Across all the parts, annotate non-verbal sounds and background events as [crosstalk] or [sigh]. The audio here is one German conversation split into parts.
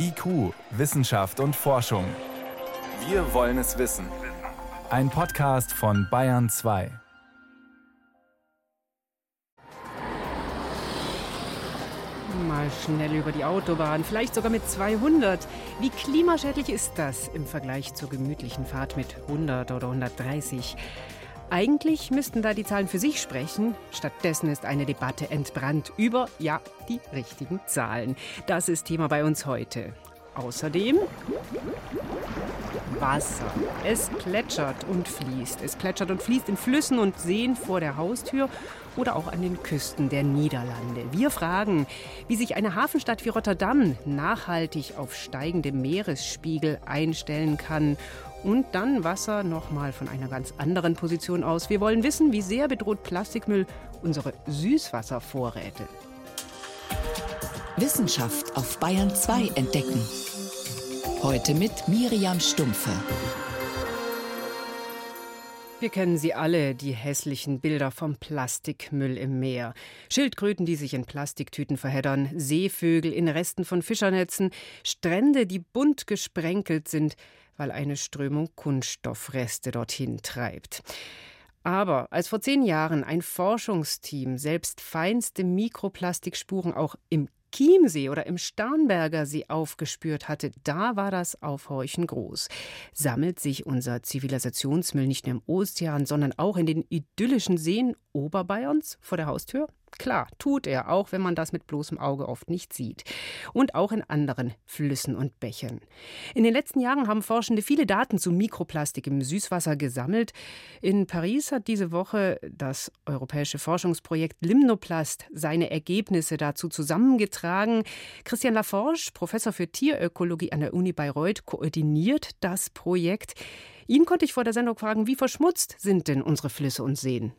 IQ, Wissenschaft und Forschung. Wir wollen es wissen. Ein Podcast von Bayern 2. Mal schnell über die Autobahn, vielleicht sogar mit 200. Wie klimaschädlich ist das im Vergleich zur gemütlichen Fahrt mit 100 oder 130? Eigentlich müssten da die Zahlen für sich sprechen. Stattdessen ist eine Debatte entbrannt über, ja, die richtigen Zahlen. Das ist Thema bei uns heute. Außerdem Wasser. Es plätschert und fließt. Es plätschert und fließt in Flüssen und Seen vor der Haustür oder auch an den Küsten der Niederlande. Wir fragen, wie sich eine Hafenstadt wie Rotterdam nachhaltig auf steigende Meeresspiegel einstellen kann und dann Wasser nochmal von einer ganz anderen Position aus. Wir wollen wissen, wie sehr bedroht Plastikmüll unsere Süßwasservorräte. Wissenschaft auf Bayern 2 entdecken. Heute mit Miriam Stumpfe. Wir kennen sie alle, die hässlichen Bilder vom Plastikmüll im Meer. Schildkröten, die sich in Plastiktüten verheddern, Seevögel in Resten von Fischernetzen, Strände, die bunt gesprenkelt sind, weil eine Strömung Kunststoffreste dorthin treibt. Aber als vor zehn Jahren ein Forschungsteam selbst feinste Mikroplastikspuren auch im Chiemsee oder im Starnberger See aufgespürt hatte, da war das Aufhorchen groß. Sammelt sich unser Zivilisationsmüll nicht nur im Ozean, sondern auch in den idyllischen Seen Oberbayerns vor der Haustür? Klar, tut er, auch wenn man das mit bloßem Auge oft nicht sieht. Und auch in anderen Flüssen und Bächen. In den letzten Jahren haben Forschende viele Daten zu Mikroplastik im Süßwasser gesammelt. In Paris hat diese Woche das europäische Forschungsprojekt Limnoplast seine Ergebnisse dazu zusammengetragen. Christian Laforge, Professor für Tierökologie an der Uni Bayreuth, koordiniert das Projekt. Ihn konnte ich vor der Sendung fragen, wie verschmutzt sind denn unsere Flüsse und Seen?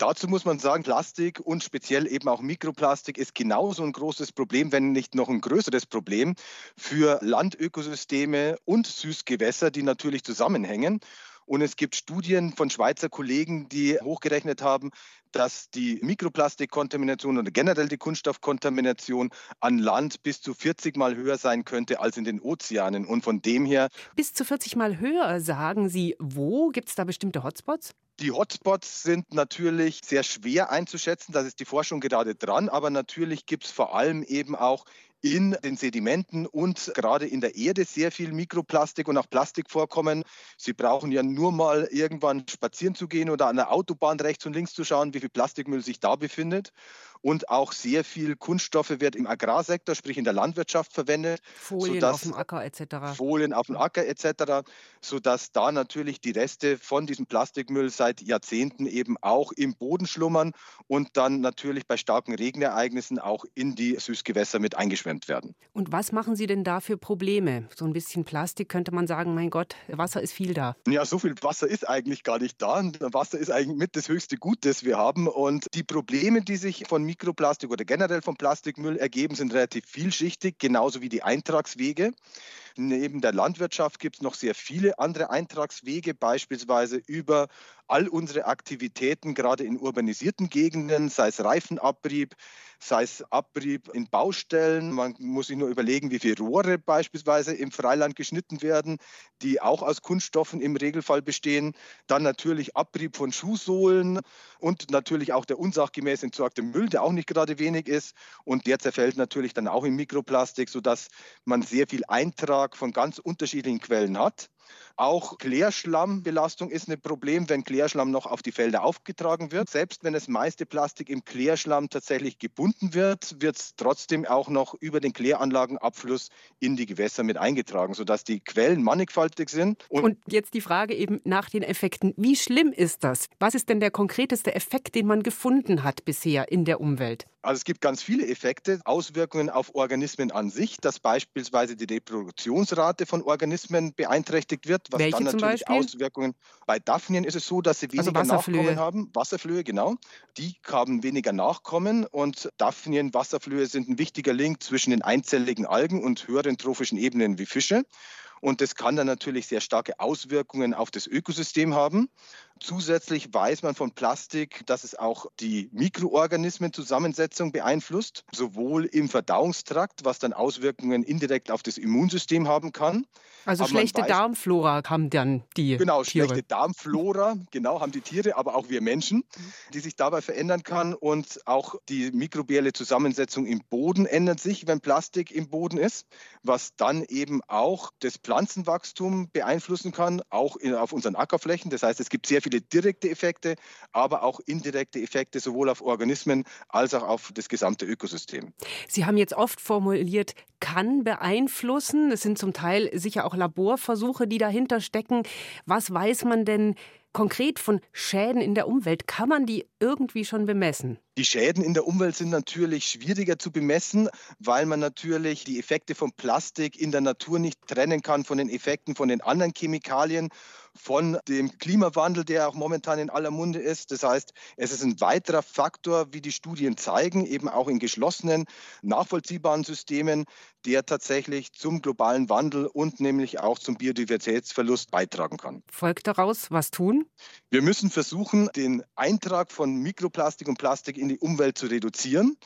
Dazu muss man sagen, Plastik und speziell eben auch Mikroplastik ist genauso ein großes Problem, wenn nicht noch ein größeres Problem für Landökosysteme und Süßgewässer, die natürlich zusammenhängen. Und es gibt Studien von Schweizer Kollegen, die hochgerechnet haben, dass die Mikroplastikkontamination oder generell die Kunststoffkontamination an Land bis zu 40 Mal höher sein könnte als in den Ozeanen. Und von dem her. Bis zu 40 Mal höher, sagen Sie. Wo? Gibt es da bestimmte Hotspots? Die Hotspots sind natürlich sehr schwer einzuschätzen, da ist die Forschung gerade dran, aber natürlich gibt es vor allem eben auch in den Sedimenten und gerade in der Erde sehr viel Mikroplastik und auch Plastik vorkommen. Sie brauchen ja nur mal irgendwann spazieren zu gehen oder an der Autobahn rechts und links zu schauen, wie viel Plastikmüll sich da befindet. Und auch sehr viel Kunststoffe wird im Agrarsektor, sprich in der Landwirtschaft verwendet. Folien auf dem Acker etc. Folien auf dem Acker etc., sodass da natürlich die Reste von diesem Plastikmüll seit Jahrzehnten eben auch im Boden schlummern und dann natürlich bei starken Regenereignissen auch in die Süßgewässer mit eingeschwemmt überschwemmt werden. Und was machen Sie denn da für Probleme? So ein bisschen Plastik könnte man sagen, mein Gott, Wasser ist viel da. Ja, so viel Wasser ist eigentlich gar nicht da. Wasser ist eigentlich mit das höchste Gut, das wir haben. Und die Probleme, die sich von Mikroplastik oder generell vom Plastikmüll ergeben, sind relativ vielschichtig, genauso wie die Eintragswege. Neben der Landwirtschaft gibt es noch sehr viele andere Eintragswege, beispielsweise über all unsere Aktivitäten, gerade in urbanisierten Gegenden, sei es Reifenabrieb, sei es Abrieb in Baustellen. Man muss sich nur überlegen, wie viele Rohre beispielsweise im Freiland geschnitten werden, die auch aus Kunststoffen im Regelfall bestehen. Dann natürlich Abrieb von Schuhsohlen und natürlich auch der unsachgemäß entsorgte Müll, der auch nicht gerade wenig ist. Und der zerfällt natürlich dann auch in Mikroplastik, sodass man sehr viel Eintrag von ganz unterschiedlichen Quellen hat. Auch Klärschlammbelastung ist ein Problem, wenn Klärschlamm noch auf die Felder aufgetragen wird. Selbst wenn das meiste Plastik im Klärschlamm tatsächlich gebunden wird, wird es trotzdem auch noch über den Kläranlagenabfluss in die Gewässer mit eingetragen, sodass die Quellen mannigfaltig sind. Und, Und jetzt die Frage eben nach den Effekten. Wie schlimm ist das? Was ist denn der konkreteste Effekt, den man gefunden hat bisher in der Umwelt? Also es gibt ganz viele Effekte, Auswirkungen auf Organismen an sich, dass beispielsweise die Reproduktionsrate von Organismen beeinträchtigt wird, was Welche dann natürlich Auswirkungen. Bei Daphnien ist es so, dass sie also weniger also Nachkommen haben. Wasserflöhe, genau. Die haben weniger Nachkommen und Daphnien, Wasserflöhe sind ein wichtiger Link zwischen den einzelligen Algen und höheren trophischen Ebenen wie Fische. Und das kann dann natürlich sehr starke Auswirkungen auf das Ökosystem haben. Zusätzlich weiß man von Plastik, dass es auch die Mikroorganismenzusammensetzung beeinflusst, sowohl im Verdauungstrakt, was dann Auswirkungen indirekt auf das Immunsystem haben kann. Also aber schlechte weiß, Darmflora haben dann die Genau, Tiere. schlechte Darmflora, genau, haben die Tiere, aber auch wir Menschen, die sich dabei verändern kann. Und auch die mikrobielle Zusammensetzung im Boden ändert sich, wenn Plastik im Boden ist, was dann eben auch das Pflanzenwachstum beeinflussen kann, auch in, auf unseren Ackerflächen. Das heißt, es gibt sehr viele direkte Effekte, aber auch indirekte Effekte sowohl auf Organismen als auch auf das gesamte Ökosystem. Sie haben jetzt oft formuliert, kann beeinflussen. Es sind zum Teil sicher auch Laborversuche, die dahinter stecken. Was weiß man denn konkret von Schäden in der Umwelt? Kann man die irgendwie schon bemessen? Die Schäden in der Umwelt sind natürlich schwieriger zu bemessen, weil man natürlich die Effekte von Plastik in der Natur nicht trennen kann von den Effekten von den anderen Chemikalien von dem Klimawandel, der auch momentan in aller Munde ist. Das heißt, es ist ein weiterer Faktor, wie die Studien zeigen, eben auch in geschlossenen, nachvollziehbaren Systemen, der tatsächlich zum globalen Wandel und nämlich auch zum Biodiversitätsverlust beitragen kann. Folgt daraus, was tun? Wir müssen versuchen, den Eintrag von Mikroplastik und Plastik in die Umwelt zu reduzieren.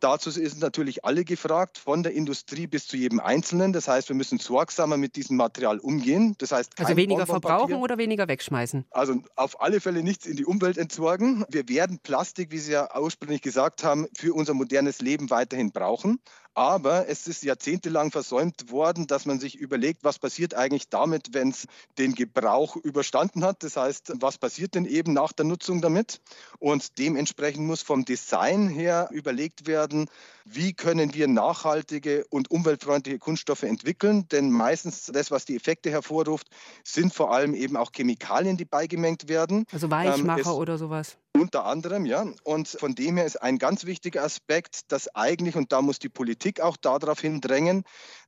Dazu sind natürlich alle gefragt, von der Industrie bis zu jedem Einzelnen. Das heißt, wir müssen sorgsamer mit diesem Material umgehen. Das heißt, also weniger verbrauchen oder weniger wegschmeißen? Also auf alle Fälle nichts in die Umwelt entsorgen. Wir werden Plastik, wie Sie ja ursprünglich gesagt haben, für unser modernes Leben weiterhin brauchen. Aber es ist jahrzehntelang versäumt worden, dass man sich überlegt, was passiert eigentlich damit, wenn es den Gebrauch überstanden hat. Das heißt, was passiert denn eben nach der Nutzung damit? Und dementsprechend muss vom Design her überlegt werden, wie können wir nachhaltige und umweltfreundliche Kunststoffe entvillen. Denn meistens das, was die Effekte hervorruft, sind vor allem eben auch Chemikalien, die beigemengt werden. Also Weichmacher ähm, oder sowas. Unter anderem, ja. Und von dem her ist ein ganz wichtiger Aspekt, dass eigentlich, und da muss die Politik auch darauf hindrängen,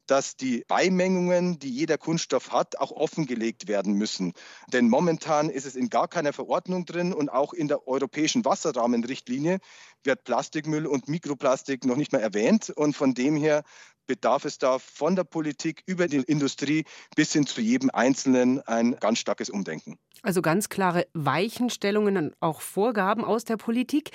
dass die Beimengungen, die jeder Kunststoff hat, auch offengelegt werden müssen. Denn momentan ist es in gar keiner Verordnung drin und auch in der europäischen Wasserrahmenrichtlinie wird Plastikmüll und Mikroplastik noch nicht mehr erwähnt. Und von dem her bedarf es da von der Politik über die Industrie bis hin zu jedem Einzelnen ein ganz starkes Umdenken. Also ganz klare Weichenstellungen und auch Vorgaben aus der Politik.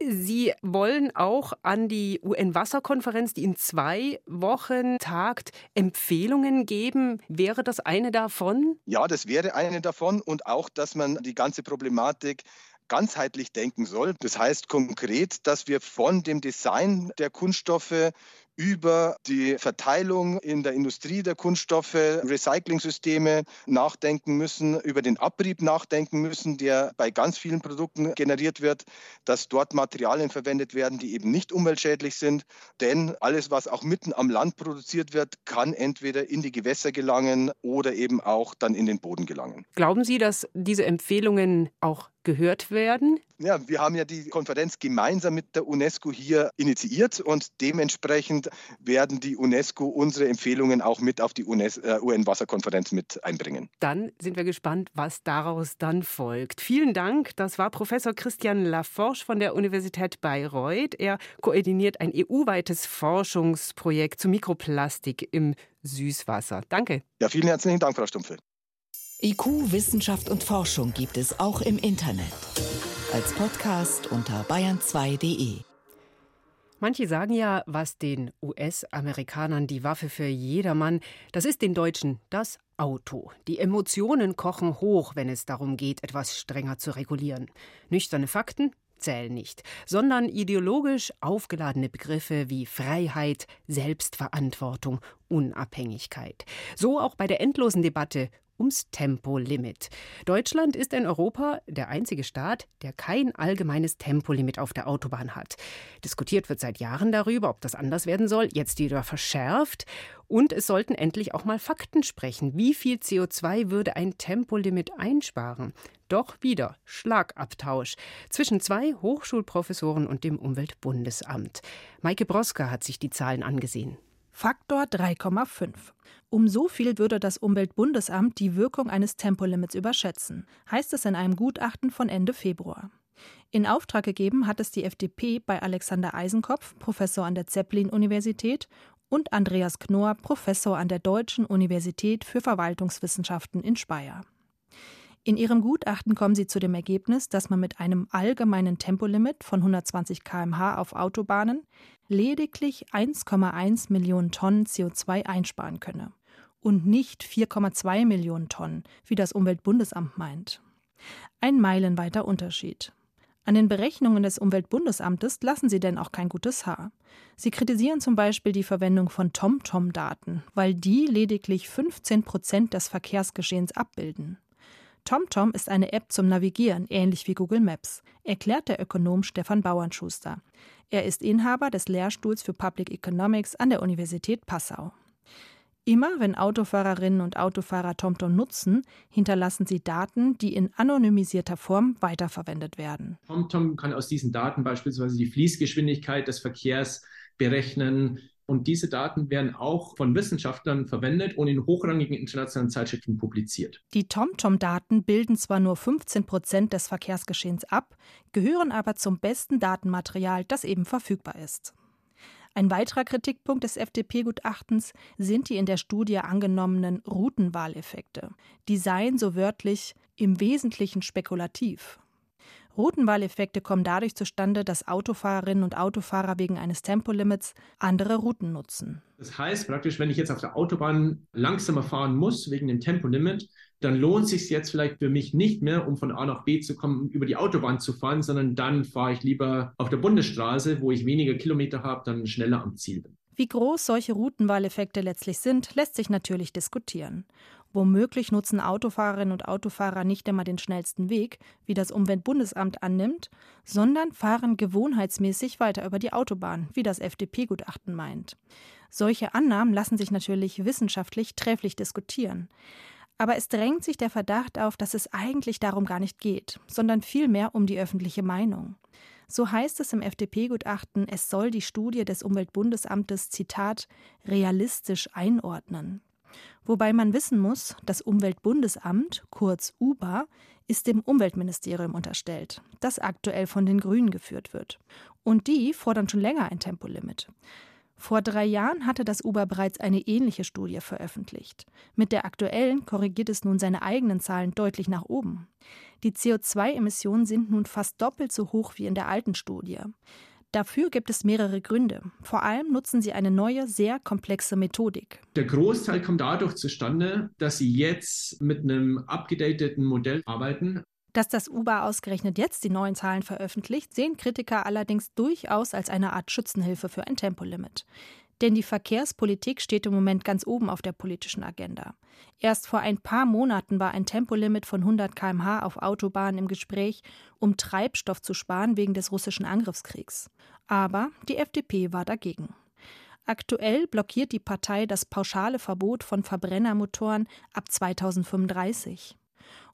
Sie wollen auch an die UN-Wasserkonferenz, die in zwei Wochen tagt, Empfehlungen geben. Wäre das eine davon? Ja, das wäre eine davon und auch, dass man die ganze Problematik ganzheitlich denken soll. Das heißt konkret, dass wir von dem Design der Kunststoffe über die Verteilung in der Industrie der Kunststoffe, Recycling-Systeme nachdenken müssen, über den Abrieb nachdenken müssen, der bei ganz vielen Produkten generiert wird, dass dort Materialien verwendet werden, die eben nicht umweltschädlich sind. Denn alles, was auch mitten am Land produziert wird, kann entweder in die Gewässer gelangen oder eben auch dann in den Boden gelangen. Glauben Sie, dass diese Empfehlungen auch gehört werden? Ja, wir haben ja die Konferenz gemeinsam mit der UNESCO hier initiiert und dementsprechend werden die UNESCO unsere Empfehlungen auch mit auf die UN-Wasserkonferenz äh, mit einbringen. Dann sind wir gespannt, was daraus dann folgt. Vielen Dank. Das war Professor Christian Laforge von der Universität Bayreuth. Er koordiniert ein EU-weites Forschungsprojekt zu Mikroplastik im Süßwasser. Danke. Ja, vielen herzlichen Dank, Frau Stumpfe. IQ, Wissenschaft und Forschung gibt es auch im Internet. Als Podcast unter bayern2.de. Manche sagen ja, was den US-Amerikanern die Waffe für jedermann, das ist den Deutschen das Auto. Die Emotionen kochen hoch, wenn es darum geht, etwas strenger zu regulieren. Nüchterne Fakten zählen nicht, sondern ideologisch aufgeladene Begriffe wie Freiheit, Selbstverantwortung, Unabhängigkeit. So auch bei der endlosen Debatte ums Tempolimit. Deutschland ist in Europa der einzige Staat, der kein allgemeines Tempolimit auf der Autobahn hat. Diskutiert wird seit Jahren darüber, ob das anders werden soll, jetzt wieder verschärft. Und es sollten endlich auch mal Fakten sprechen. Wie viel CO2 würde ein Tempolimit einsparen? Doch wieder Schlagabtausch zwischen zwei Hochschulprofessoren und dem Umweltbundesamt. Maike Broska hat sich die Zahlen angesehen. Faktor 3,5. Um so viel würde das Umweltbundesamt die Wirkung eines Tempolimits überschätzen, heißt es in einem Gutachten von Ende Februar. In Auftrag gegeben hat es die FDP bei Alexander Eisenkopf, Professor an der Zeppelin-Universität, und Andreas Knorr, Professor an der Deutschen Universität für Verwaltungswissenschaften in Speyer. In ihrem Gutachten kommen sie zu dem Ergebnis, dass man mit einem allgemeinen Tempolimit von 120 km/h auf Autobahnen lediglich 1,1 Millionen Tonnen CO2 einsparen könne und nicht 4,2 Millionen Tonnen, wie das Umweltbundesamt meint. Ein meilenweiter Unterschied. An den Berechnungen des Umweltbundesamtes lassen sie denn auch kein gutes Haar. Sie kritisieren zum Beispiel die Verwendung von TomTom-Daten, weil die lediglich 15 Prozent des Verkehrsgeschehens abbilden. TomTom ist eine App zum Navigieren, ähnlich wie Google Maps, erklärt der Ökonom Stefan Bauernschuster. Er ist Inhaber des Lehrstuhls für Public Economics an der Universität Passau. Immer wenn Autofahrerinnen und Autofahrer TomTom nutzen, hinterlassen sie Daten, die in anonymisierter Form weiterverwendet werden. TomTom kann aus diesen Daten beispielsweise die Fließgeschwindigkeit des Verkehrs berechnen. Und diese Daten werden auch von Wissenschaftlern verwendet und in hochrangigen internationalen Zeitschriften publiziert. Die TomTom-Daten bilden zwar nur 15 Prozent des Verkehrsgeschehens ab, gehören aber zum besten Datenmaterial, das eben verfügbar ist. Ein weiterer Kritikpunkt des FDP-Gutachtens sind die in der Studie angenommenen Routenwahleffekte. Die seien so wörtlich im Wesentlichen spekulativ. Routenwahleffekte kommen dadurch zustande, dass Autofahrerinnen und Autofahrer wegen eines Tempolimits andere Routen nutzen. Das heißt praktisch, wenn ich jetzt auf der Autobahn langsamer fahren muss wegen dem Tempolimit, dann lohnt es sich jetzt vielleicht für mich nicht mehr, um von A nach B zu kommen, über die Autobahn zu fahren, sondern dann fahre ich lieber auf der Bundesstraße, wo ich weniger Kilometer habe, dann schneller am Ziel bin. Wie groß solche Routenwahleffekte letztlich sind, lässt sich natürlich diskutieren. Womöglich nutzen Autofahrerinnen und Autofahrer nicht immer den schnellsten Weg, wie das Umweltbundesamt annimmt, sondern fahren gewohnheitsmäßig weiter über die Autobahn, wie das FDP-Gutachten meint. Solche Annahmen lassen sich natürlich wissenschaftlich trefflich diskutieren. Aber es drängt sich der Verdacht auf, dass es eigentlich darum gar nicht geht, sondern vielmehr um die öffentliche Meinung. So heißt es im FDP-Gutachten, es soll die Studie des Umweltbundesamtes, Zitat, realistisch einordnen. Wobei man wissen muss, das Umweltbundesamt, kurz UBA, ist dem Umweltministerium unterstellt, das aktuell von den Grünen geführt wird. Und die fordern schon länger ein Tempolimit. Vor drei Jahren hatte das Uber bereits eine ähnliche Studie veröffentlicht. Mit der aktuellen korrigiert es nun seine eigenen Zahlen deutlich nach oben. Die CO2-Emissionen sind nun fast doppelt so hoch wie in der alten Studie. Dafür gibt es mehrere Gründe. Vor allem nutzen sie eine neue, sehr komplexe Methodik. Der Großteil kommt dadurch zustande, dass sie jetzt mit einem abgedateten Modell arbeiten. Dass das Uber ausgerechnet jetzt die neuen Zahlen veröffentlicht, sehen Kritiker allerdings durchaus als eine Art Schützenhilfe für ein Tempolimit. Denn die Verkehrspolitik steht im Moment ganz oben auf der politischen Agenda. Erst vor ein paar Monaten war ein Tempolimit von 100 km/h auf Autobahnen im Gespräch, um Treibstoff zu sparen wegen des russischen Angriffskriegs. Aber die FDP war dagegen. Aktuell blockiert die Partei das pauschale Verbot von Verbrennermotoren ab 2035.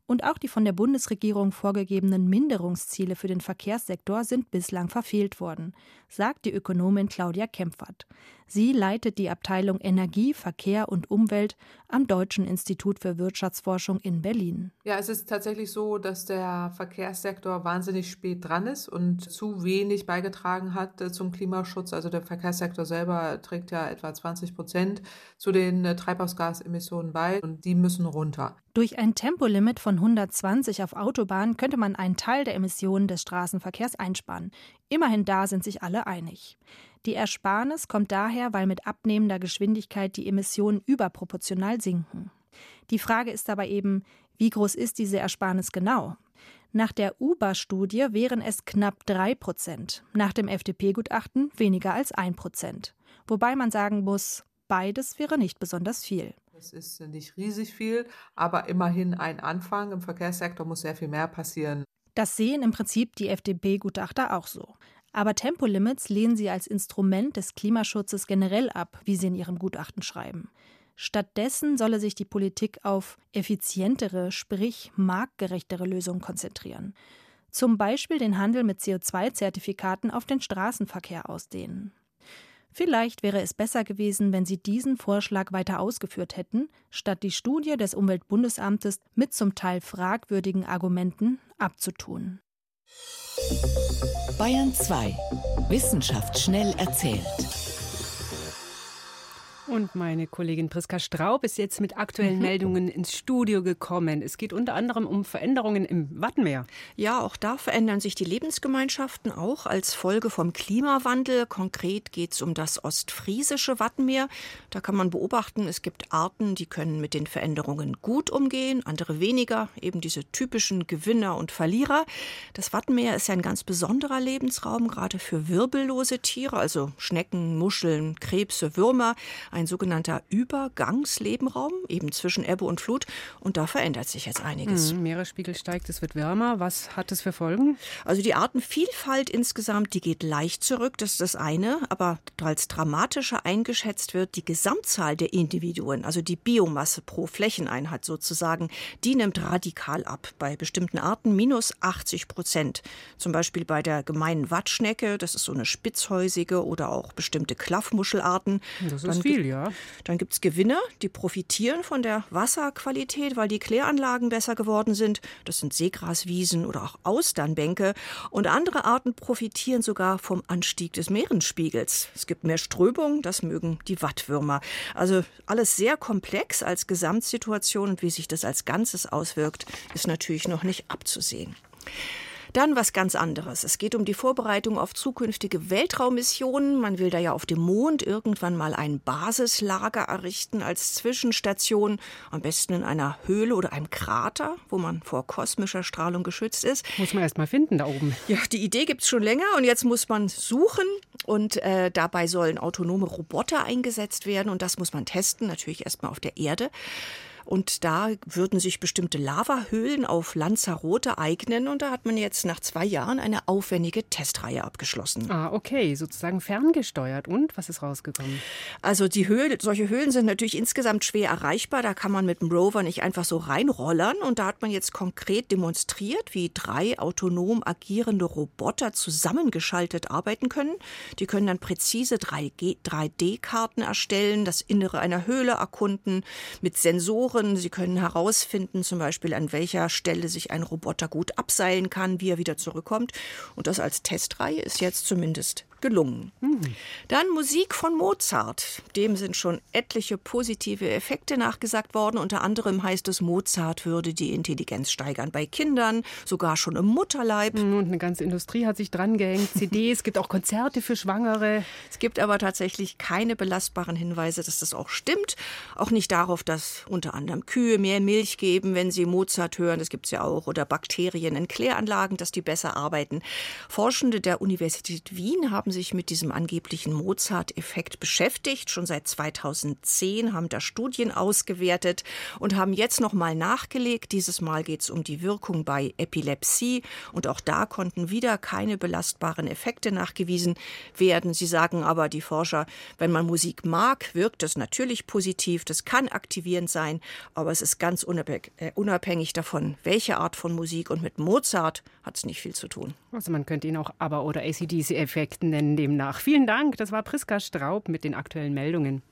Und auch die von der Bundesregierung vorgegebenen Minderungsziele für den Verkehrssektor sind bislang verfehlt worden, sagt die Ökonomin Claudia Kempfert. Sie leitet die Abteilung Energie, Verkehr und Umwelt am Deutschen Institut für Wirtschaftsforschung in Berlin. Ja, es ist tatsächlich so, dass der Verkehrssektor wahnsinnig spät dran ist und zu wenig beigetragen hat äh, zum Klimaschutz. Also der Verkehrssektor selber trägt ja etwa 20 Prozent zu den äh, Treibhausgasemissionen bei und die müssen runter. Durch ein Tempolimit von 120 auf Autobahnen könnte man einen Teil der Emissionen des Straßenverkehrs einsparen. Immerhin da sind sich alle einig. Die Ersparnis kommt daher, weil mit abnehmender Geschwindigkeit die Emissionen überproportional sinken. Die Frage ist aber eben, wie groß ist diese Ersparnis genau? Nach der UBA-Studie wären es knapp drei Prozent, nach dem FDP-Gutachten weniger als ein Prozent. Wobei man sagen muss, beides wäre nicht besonders viel. Es ist nicht riesig viel, aber immerhin ein Anfang. Im Verkehrssektor muss sehr viel mehr passieren. Das sehen im Prinzip die FDP-Gutachter auch so. Aber Tempolimits lehnen sie als Instrument des Klimaschutzes generell ab, wie sie in ihrem Gutachten schreiben. Stattdessen solle sich die Politik auf effizientere, sprich marktgerechtere Lösungen konzentrieren. Zum Beispiel den Handel mit CO2-Zertifikaten auf den Straßenverkehr ausdehnen. Vielleicht wäre es besser gewesen, wenn Sie diesen Vorschlag weiter ausgeführt hätten, statt die Studie des Umweltbundesamtes mit zum Teil fragwürdigen Argumenten abzutun. Bayern 2. Wissenschaft schnell erzählt. Und meine Kollegin Priska Straub ist jetzt mit aktuellen mhm. Meldungen ins Studio gekommen. Es geht unter anderem um Veränderungen im Wattenmeer. Ja, auch da verändern sich die Lebensgemeinschaften auch als Folge vom Klimawandel. Konkret geht es um das ostfriesische Wattenmeer. Da kann man beobachten, es gibt Arten, die können mit den Veränderungen gut umgehen, andere weniger, eben diese typischen Gewinner und Verlierer. Das Wattenmeer ist ja ein ganz besonderer Lebensraum, gerade für wirbellose Tiere, also Schnecken, Muscheln, Krebse, Würmer ein sogenannter Übergangslebenraum, eben zwischen Ebbe und Flut. Und da verändert sich jetzt einiges. Mhm, Meeresspiegel steigt, es wird wärmer. Was hat das für Folgen? Also die Artenvielfalt insgesamt, die geht leicht zurück, das ist das eine. Aber als dramatischer eingeschätzt wird die Gesamtzahl der Individuen, also die Biomasse pro Flächeneinheit sozusagen, die nimmt radikal ab. Bei bestimmten Arten minus 80 Prozent. Zum Beispiel bei der gemeinen Wattschnecke, das ist so eine spitzhäusige oder auch bestimmte Klaffmuschelarten. Das ist Dann viel, ja. Dann gibt es Gewinner, die profitieren von der Wasserqualität, weil die Kläranlagen besser geworden sind. Das sind Seegraswiesen oder auch Austernbänke. Und andere Arten profitieren sogar vom Anstieg des Meeresspiegels. Es gibt mehr Strömung, das mögen die Wattwürmer. Also alles sehr komplex als Gesamtsituation und wie sich das als Ganzes auswirkt, ist natürlich noch nicht abzusehen. Dann was ganz anderes. Es geht um die Vorbereitung auf zukünftige Weltraummissionen. Man will da ja auf dem Mond irgendwann mal ein Basislager errichten als Zwischenstation, am besten in einer Höhle oder einem Krater, wo man vor kosmischer Strahlung geschützt ist. Muss man erst mal finden da oben. Ja, die Idee gibt es schon länger und jetzt muss man suchen und äh, dabei sollen autonome Roboter eingesetzt werden und das muss man testen, natürlich erst mal auf der Erde. Und da würden sich bestimmte Lavahöhlen auf Lanzarote eignen. Und da hat man jetzt nach zwei Jahren eine aufwendige Testreihe abgeschlossen. Ah, okay, sozusagen ferngesteuert. Und was ist rausgekommen? Also die Höhle, solche Höhlen sind natürlich insgesamt schwer erreichbar. Da kann man mit dem Rover nicht einfach so reinrollern. Und da hat man jetzt konkret demonstriert, wie drei autonom agierende Roboter zusammengeschaltet arbeiten können. Die können dann präzise 3D-Karten erstellen, das Innere einer Höhle erkunden, mit Sensoren Sensoren. Sie können herausfinden, zum Beispiel an welcher Stelle sich ein Roboter gut abseilen kann, wie er wieder zurückkommt. Und das als Testreihe ist jetzt zumindest gelungen. Mhm. Dann Musik von Mozart. Dem sind schon etliche positive Effekte nachgesagt worden. Unter anderem heißt es, Mozart würde die Intelligenz steigern bei Kindern, sogar schon im Mutterleib. Hm, und eine ganze Industrie hat sich dran gehängt. [laughs] CDs, es gibt auch Konzerte für Schwangere. Es gibt aber tatsächlich keine belastbaren Hinweise, dass das auch stimmt. Auch nicht darauf, dass unter anderem Kühe mehr Milch geben, wenn sie Mozart hören. Das gibt es ja auch. Oder Bakterien in Kläranlagen, dass die besser arbeiten. Forschende der Universität Wien haben sich mit diesem angeblichen Mozart-Effekt beschäftigt. Schon seit 2010 haben da Studien ausgewertet und haben jetzt noch mal nachgelegt. Dieses Mal geht es um die Wirkung bei Epilepsie und auch da konnten wieder keine belastbaren Effekte nachgewiesen werden. Sie sagen aber, die Forscher, wenn man Musik mag, wirkt das natürlich positiv. Das kann aktivierend sein, aber es ist ganz äh, unabhängig davon, welche Art von Musik. Und mit Mozart hat es nicht viel zu tun. Also man könnte ihn auch ABBA oder ACDC-Effekten nennen demnach. Vielen Dank. Das war Priska Straub mit den aktuellen Meldungen.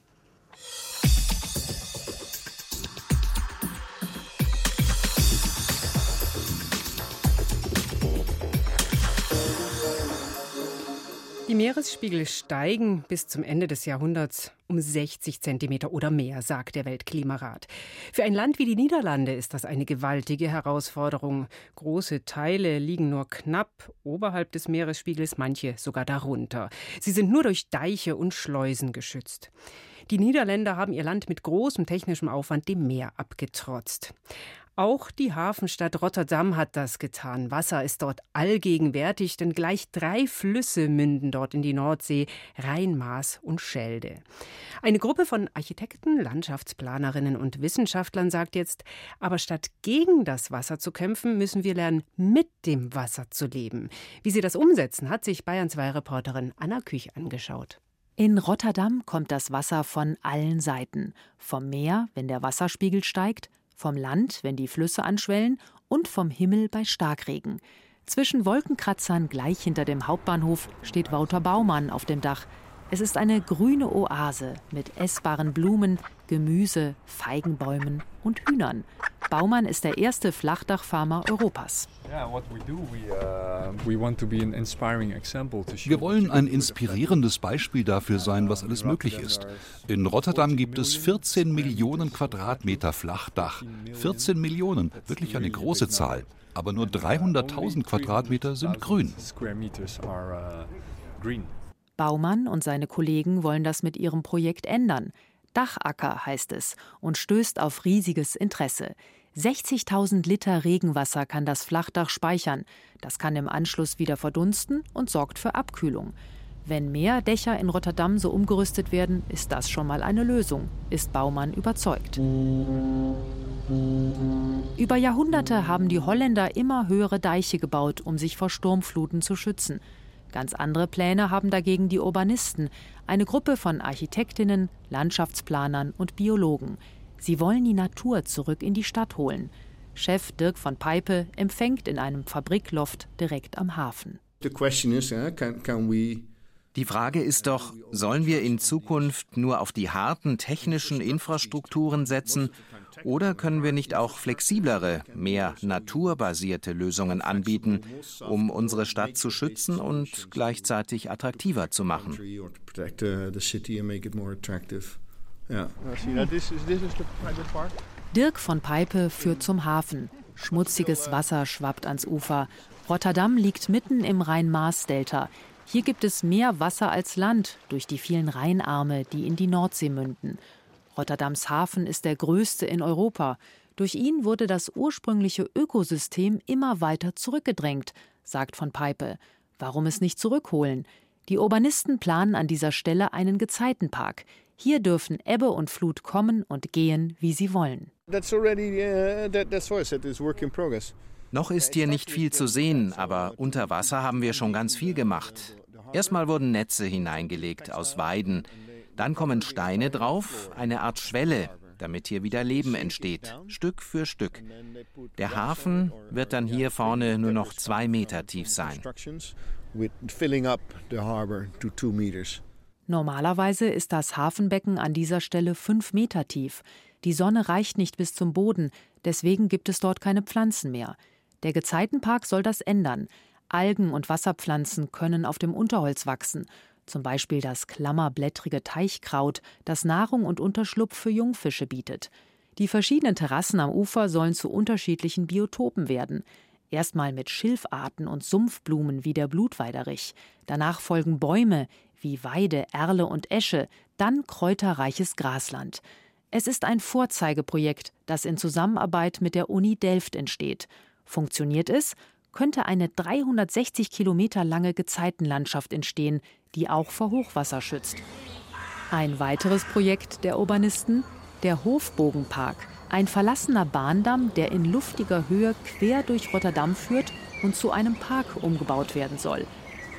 Die Meeresspiegel steigen bis zum Ende des Jahrhunderts um 60 Zentimeter oder mehr, sagt der Weltklimarat. Für ein Land wie die Niederlande ist das eine gewaltige Herausforderung. Große Teile liegen nur knapp oberhalb des Meeresspiegels, manche sogar darunter. Sie sind nur durch Deiche und Schleusen geschützt. Die Niederländer haben ihr Land mit großem technischem Aufwand dem Meer abgetrotzt. Auch die Hafenstadt Rotterdam hat das getan. Wasser ist dort allgegenwärtig, denn gleich drei Flüsse münden dort in die Nordsee, Rhein, Maas und Schelde. Eine Gruppe von Architekten, Landschaftsplanerinnen und Wissenschaftlern sagt jetzt, aber statt gegen das Wasser zu kämpfen, müssen wir lernen, mit dem Wasser zu leben. Wie sie das umsetzen, hat sich Bayern 2 Reporterin Anna Küch angeschaut. In Rotterdam kommt das Wasser von allen Seiten. Vom Meer, wenn der Wasserspiegel steigt, vom Land, wenn die Flüsse anschwellen, und vom Himmel bei Starkregen. Zwischen Wolkenkratzern gleich hinter dem Hauptbahnhof steht Wouter Baumann auf dem Dach. Es ist eine grüne Oase mit essbaren Blumen, Gemüse, Feigenbäumen und Hühnern. Baumann ist der erste Flachdachfarmer Europas. Uh, Wir wollen ein inspirierendes Beispiel dafür sein, was alles möglich ist. In Rotterdam gibt es 14 Millionen Quadratmeter Flachdach. 14 Millionen, wirklich eine große Zahl. Aber nur 300.000 Quadratmeter sind grün. Baumann und seine Kollegen wollen das mit ihrem Projekt ändern. Dachacker heißt es und stößt auf riesiges Interesse. 60.000 Liter Regenwasser kann das Flachdach speichern. Das kann im Anschluss wieder verdunsten und sorgt für Abkühlung. Wenn mehr Dächer in Rotterdam so umgerüstet werden, ist das schon mal eine Lösung, ist Baumann überzeugt. Über Jahrhunderte haben die Holländer immer höhere Deiche gebaut, um sich vor Sturmfluten zu schützen. Ganz andere Pläne haben dagegen die Urbanisten, eine Gruppe von Architektinnen, Landschaftsplanern und Biologen. Sie wollen die Natur zurück in die Stadt holen. Chef Dirk von Peipe empfängt in einem Fabrikloft direkt am Hafen. Die Frage ist doch, sollen wir in Zukunft nur auf die harten technischen Infrastrukturen setzen oder können wir nicht auch flexiblere, mehr naturbasierte Lösungen anbieten, um unsere Stadt zu schützen und gleichzeitig attraktiver zu machen? Dirk von Peipe führt zum Hafen. Schmutziges Wasser schwappt ans Ufer. Rotterdam liegt mitten im Rhein-Maas-Delta. Hier gibt es mehr Wasser als Land durch die vielen Rheinarme, die in die Nordsee münden. Rotterdams Hafen ist der größte in Europa. Durch ihn wurde das ursprüngliche Ökosystem immer weiter zurückgedrängt, sagt von Peipe. Warum es nicht zurückholen? Die Urbanisten planen an dieser Stelle einen Gezeitenpark. Hier dürfen Ebbe und Flut kommen und gehen, wie sie wollen. Uh, Noch ist hier nicht viel zu sehen, aber unter Wasser haben wir schon ganz viel gemacht. Erstmal wurden Netze hineingelegt aus Weiden. Dann kommen Steine drauf, eine Art Schwelle, damit hier wieder Leben entsteht, Stück für Stück. Der Hafen wird dann hier vorne nur noch zwei Meter tief sein. Normalerweise ist das Hafenbecken an dieser Stelle fünf Meter tief. Die Sonne reicht nicht bis zum Boden, deswegen gibt es dort keine Pflanzen mehr. Der Gezeitenpark soll das ändern. Algen und Wasserpflanzen können auf dem Unterholz wachsen zum Beispiel das klammerblättrige Teichkraut, das Nahrung und Unterschlupf für Jungfische bietet. Die verschiedenen Terrassen am Ufer sollen zu unterschiedlichen Biotopen werden. Erstmal mit Schilfarten und Sumpfblumen wie der Blutweiderich. Danach folgen Bäume wie Weide, Erle und Esche, dann kräuterreiches Grasland. Es ist ein Vorzeigeprojekt, das in Zusammenarbeit mit der Uni Delft entsteht. Funktioniert es, könnte eine 360 Kilometer lange Gezeitenlandschaft entstehen, die auch vor Hochwasser schützt. Ein weiteres Projekt der Urbanisten, der Hofbogenpark, ein verlassener Bahndamm, der in luftiger Höhe quer durch Rotterdam führt und zu einem Park umgebaut werden soll.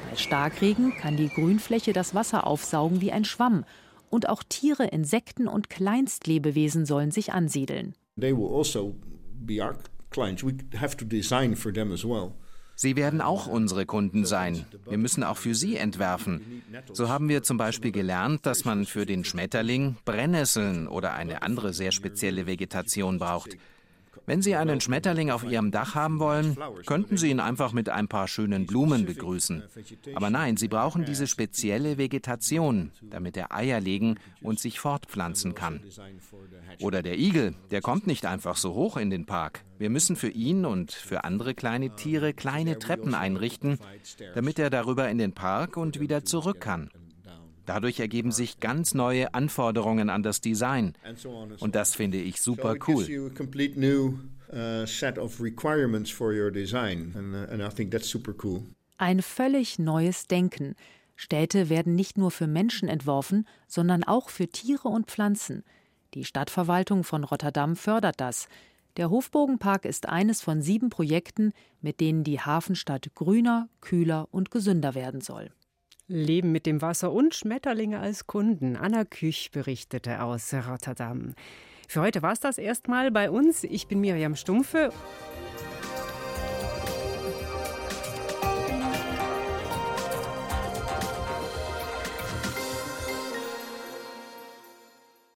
Bei Starkregen kann die Grünfläche das Wasser aufsaugen wie ein Schwamm und auch Tiere, Insekten und Kleinstlebewesen sollen sich ansiedeln. They will also be Sie werden auch unsere Kunden sein. Wir müssen auch für sie entwerfen. So haben wir zum Beispiel gelernt, dass man für den Schmetterling Brennnesseln oder eine andere sehr spezielle Vegetation braucht. Wenn Sie einen Schmetterling auf Ihrem Dach haben wollen, könnten Sie ihn einfach mit ein paar schönen Blumen begrüßen. Aber nein, Sie brauchen diese spezielle Vegetation, damit er Eier legen und sich fortpflanzen kann. Oder der Igel, der kommt nicht einfach so hoch in den Park. Wir müssen für ihn und für andere kleine Tiere kleine Treppen einrichten, damit er darüber in den Park und wieder zurück kann. Dadurch ergeben sich ganz neue Anforderungen an das Design. Und das finde ich super cool. Ein völlig neues Denken. Städte werden nicht nur für Menschen entworfen, sondern auch für Tiere und Pflanzen. Die Stadtverwaltung von Rotterdam fördert das. Der Hofbogenpark ist eines von sieben Projekten, mit denen die Hafenstadt grüner, kühler und gesünder werden soll. Leben mit dem Wasser und Schmetterlinge als Kunden. Anna Küch berichtete aus Rotterdam. Für heute war es das erstmal bei uns. Ich bin Miriam Stumpfe